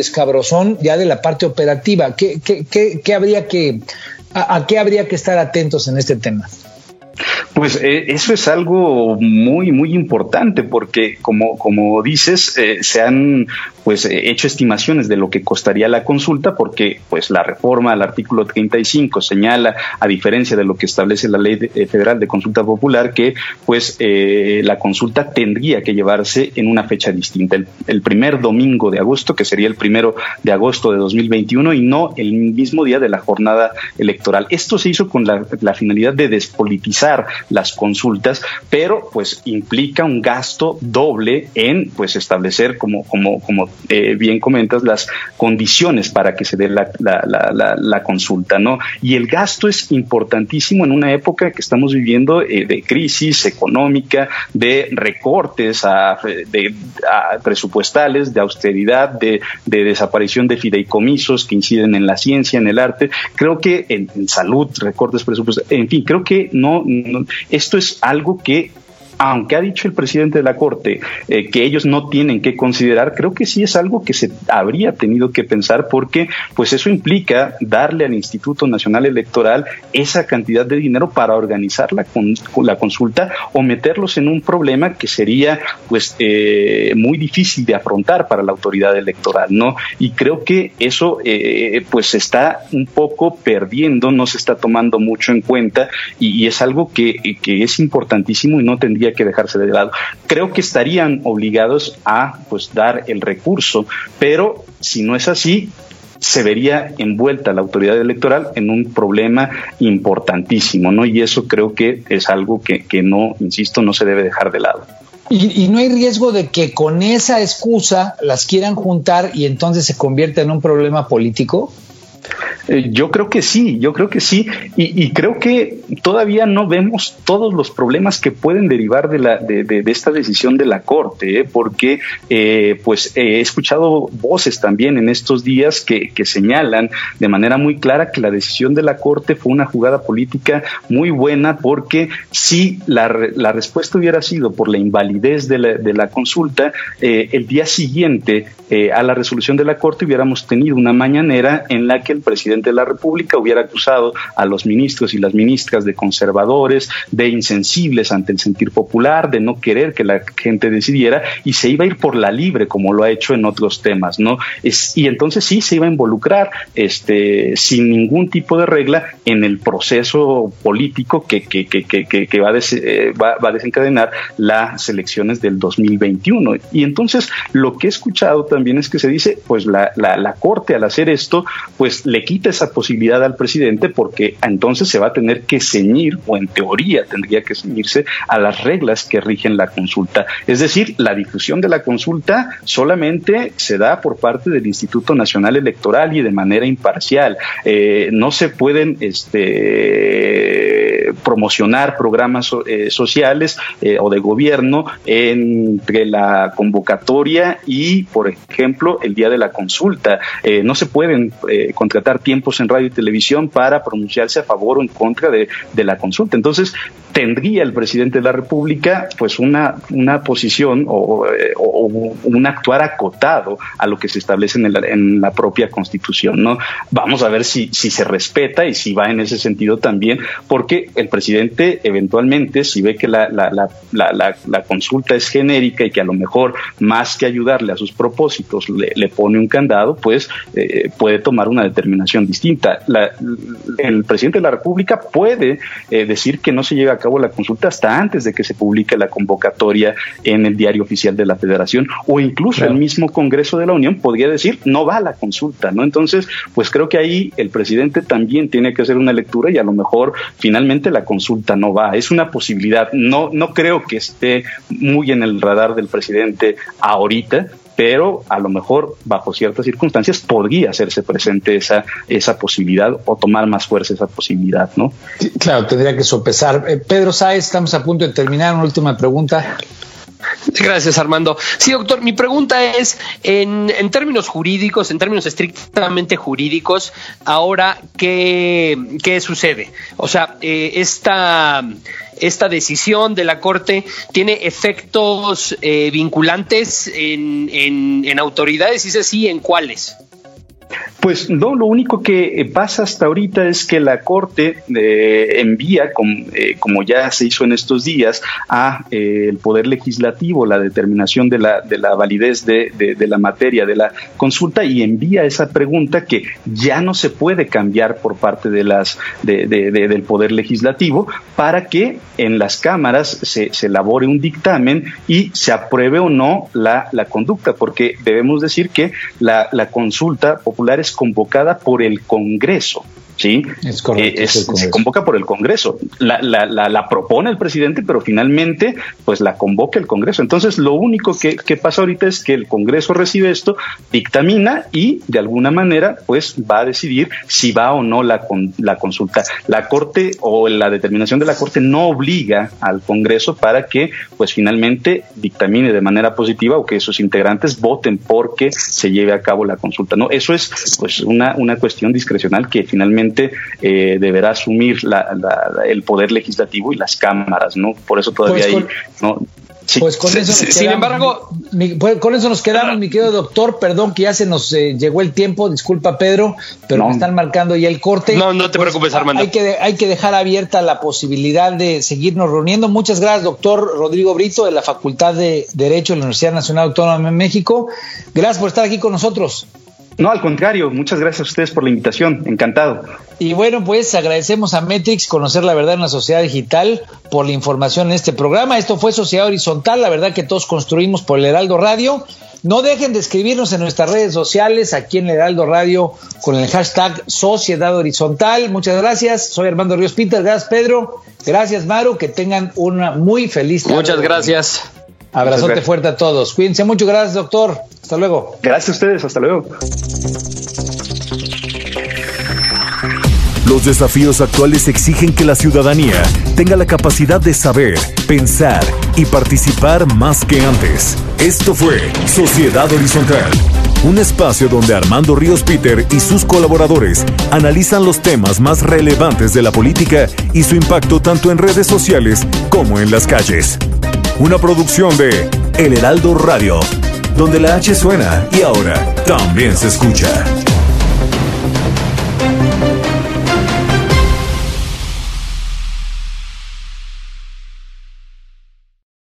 escabrosón ya de la parte operativa. ¿Qué, qué, qué, habría que, a qué habría que estar atentos en este tema? Pues eh, eso es algo muy, muy importante porque, como, como dices, eh, se han pues eh, hecho estimaciones de lo que costaría la consulta porque pues la reforma al artículo 35 señala, a diferencia de lo que establece la ley federal de consulta popular, que pues la consulta tendría que llevarse en una fecha distinta, el, primer domingo de agosto, que sería el primero de agosto de 2021 y no el mismo día de la jornada electoral. Esto se hizo con la finalidad de despolitizar las consultas, pero pues implica un gasto doble en pues establecer como, como, como eh, bien comentas las condiciones para que se dé la, la, la, consulta, ¿no? Y el gasto es importantísimo en una época que estamos viviendo eh, de crisis económica, de recortes a, de, presupuestales, de austeridad, de, de, desaparición de fideicomisos que inciden en la ciencia, en el arte. Creo que en, salud, recortes presupuestales, en fin, creo que no, esto es algo que aunque ha dicho el presidente de la Corte eh, que ellos no tienen que considerar, creo que sí es algo que se habría tenido que pensar porque pues eso implica darle al Instituto Nacional Electoral esa cantidad de dinero para organizar la, la consulta o meterlos en un problema que sería pues eh, muy difícil de afrontar para la autoridad electoral, ¿no? Y creo que eso eh, pues se está un poco perdiendo, no se está tomando mucho en cuenta y, es algo que, que es importantísimo y no tendría que dejarse de lado. Creo que estarían obligados a pues dar el recurso, pero si no es así, se vería envuelta la autoridad electoral en un problema importantísimo, ¿no? Y eso creo que es algo que, que no, insisto, no se debe dejar de lado. Y, y, no hay riesgo de que con esa excusa las quieran juntar y entonces se convierta en un problema político? Eh, yo creo que sí, yo creo que sí, y, creo que todavía no vemos todos los problemas que pueden derivar de, la, de, esta decisión de la Corte, ¿eh? porque eh, pues he escuchado voces también en estos días que, señalan de manera muy clara que la decisión de la Corte fue una jugada política muy buena, porque si la, respuesta hubiera sido por la invalidez de la, de la consulta, el día siguiente a la resolución de la Corte hubiéramos tenido una mañanera en la que el presidente de la República hubiera acusado a los ministros y las ministras de conservadores, de insensibles ante el sentir popular, de no querer que la gente decidiera y se iba a ir por la libre como lo ha hecho en otros temas, ¿no? Es, y entonces sí se iba a involucrar este, sin ningún tipo de regla en el proceso político que, que, que, que va, eh, va, va, a desencadenar las elecciones del 2021. Y entonces lo que he escuchado también es que se dice, pues la, la, la Corte al hacer esto, pues le quita esa posibilidad al presidente porque entonces se va a tener que ceñir, o en teoría tendría que ceñirse a las reglas que rigen la consulta. Es decir, la difusión de la consulta solamente se da por parte del Instituto Nacional Electoral y de manera imparcial. Eh, no se pueden este, promocionar programas eh, sociales eh, o de gobierno entre la convocatoria y, por ejemplo, el día de la consulta. no se pueden contratar tiempos en radio y televisión para pronunciarse a favor o en contra de, la consulta. Entonces, tendría el presidente de la República pues una, una posición o, un actuar acotado a lo que se establece en, la propia Constitución. ¿no? Vamos a ver si, se respeta y si va en ese sentido también, porque el presidente eventualmente, si ve que la consulta es genérica y que a lo mejor más que ayudarle a sus propósitos le, pone un candado, pues eh, puede tomar una determinación distinta. el presidente de la República puede eh, decir que no se lleve a cabo la consulta hasta antes de que se publique la convocatoria en el diario oficial de la Federación o incluso el mismo Congreso de la Unión podría decir no va a la consulta, ¿no? Entonces, pues creo que ahí el presidente también tiene que hacer una lectura y a lo mejor finalmente la consulta no va. Es una posibilidad. No, no creo que esté muy en el radar del presidente ahorita, pero a lo mejor bajo ciertas circunstancias podría hacerse presente esa, esa posibilidad o tomar más fuerza esa posibilidad, ¿no? claro, tendría que sopesar. Eh, Pedro Sáez, estamos a punto de terminar. Una última pregunta. Gracias, Armando. Sí, doctor, mi pregunta es, en, en, términos jurídicos, en términos estrictamente jurídicos, ahora, ¿qué, qué sucede? O sea, eh, esta esta decisión de la Corte tiene efectos eh, vinculantes en, en, en autoridades y si sí, ¿en cuáles? Pues no, lo único que eh, pasa hasta ahorita es que la Corte eh, envía, eh, como ya se hizo en estos días, a el Poder Legislativo la determinación de la, de la validez de, de, la materia de la consulta y envía esa pregunta que ya no se puede cambiar por parte de las, del Poder Legislativo para que en las cámaras se, se elabore un dictamen y se apruebe o no la, la conducta, porque debemos decir que la consulta popular es convocada por el Congreso. ¿Sí? Es correcto, eh, se convoca por el Congreso. La, la, la, propone el presidente, pero finalmente pues la convoca el Congreso. Entonces lo único que, que, pasa ahorita es que el Congreso recibe esto, dictamina y de alguna manera pues va a decidir si va o no la, la consulta. La Corte o la determinación de la Corte no obliga al Congreso para que pues finalmente dictamine de manera positiva o que sus integrantes voten porque se lleve a cabo la consulta. No, eso es pues una, una cuestión discrecional que finalmente eh, deberá asumir el poder legislativo y las cámaras, ¿no? Por eso todavía pues hay, ¿no? Pues con eso nos sin embargo, pues con eso nos quedamos, mi querido doctor. Perdón que ya se nos eh, llegó el tiempo. Disculpa, Pedro, pero me están marcando ya el corte. No, no te pues, preocupes, Armando. Hay que, hay que dejar abierta la posibilidad de seguirnos reuniendo. Muchas gracias, doctor Rodrigo Brito, de la Facultad de Derecho de la Universidad Nacional Autónoma de México. Gracias por estar aquí con nosotros. No, al contrario, muchas gracias a ustedes por la invitación, encantado. Y bueno, pues agradecemos a Metrix conocer la verdad en la sociedad digital por la información en este programa. Esto fue Sociedad Horizontal, la verdad que todos construimos por el Heraldo Radio. No dejen de escribirnos en nuestras redes sociales, aquí en Heraldo Radio, con el hashtag Sociedad Horizontal. Muchas gracias. Soy Armando Ríos Peter. Gracias, Pedro. Gracias, Maru. Que tengan una muy feliz tarde. Muchas gracias. Abrazote fuerte a todos. Cuídense mucho. Gracias, doctor. Hasta luego. Gracias a ustedes. Hasta luego. Los desafíos actuales exigen que la ciudadanía tenga la capacidad de saber, pensar y participar más que antes. Esto fue Sociedad Horizontal, un espacio donde Armando Ríos Peter y sus colaboradores analizan los temas más relevantes de la política y su impacto tanto en redes sociales como en las calles. Una producción de El Heraldo Radio, donde la H suena y ahora también se escucha.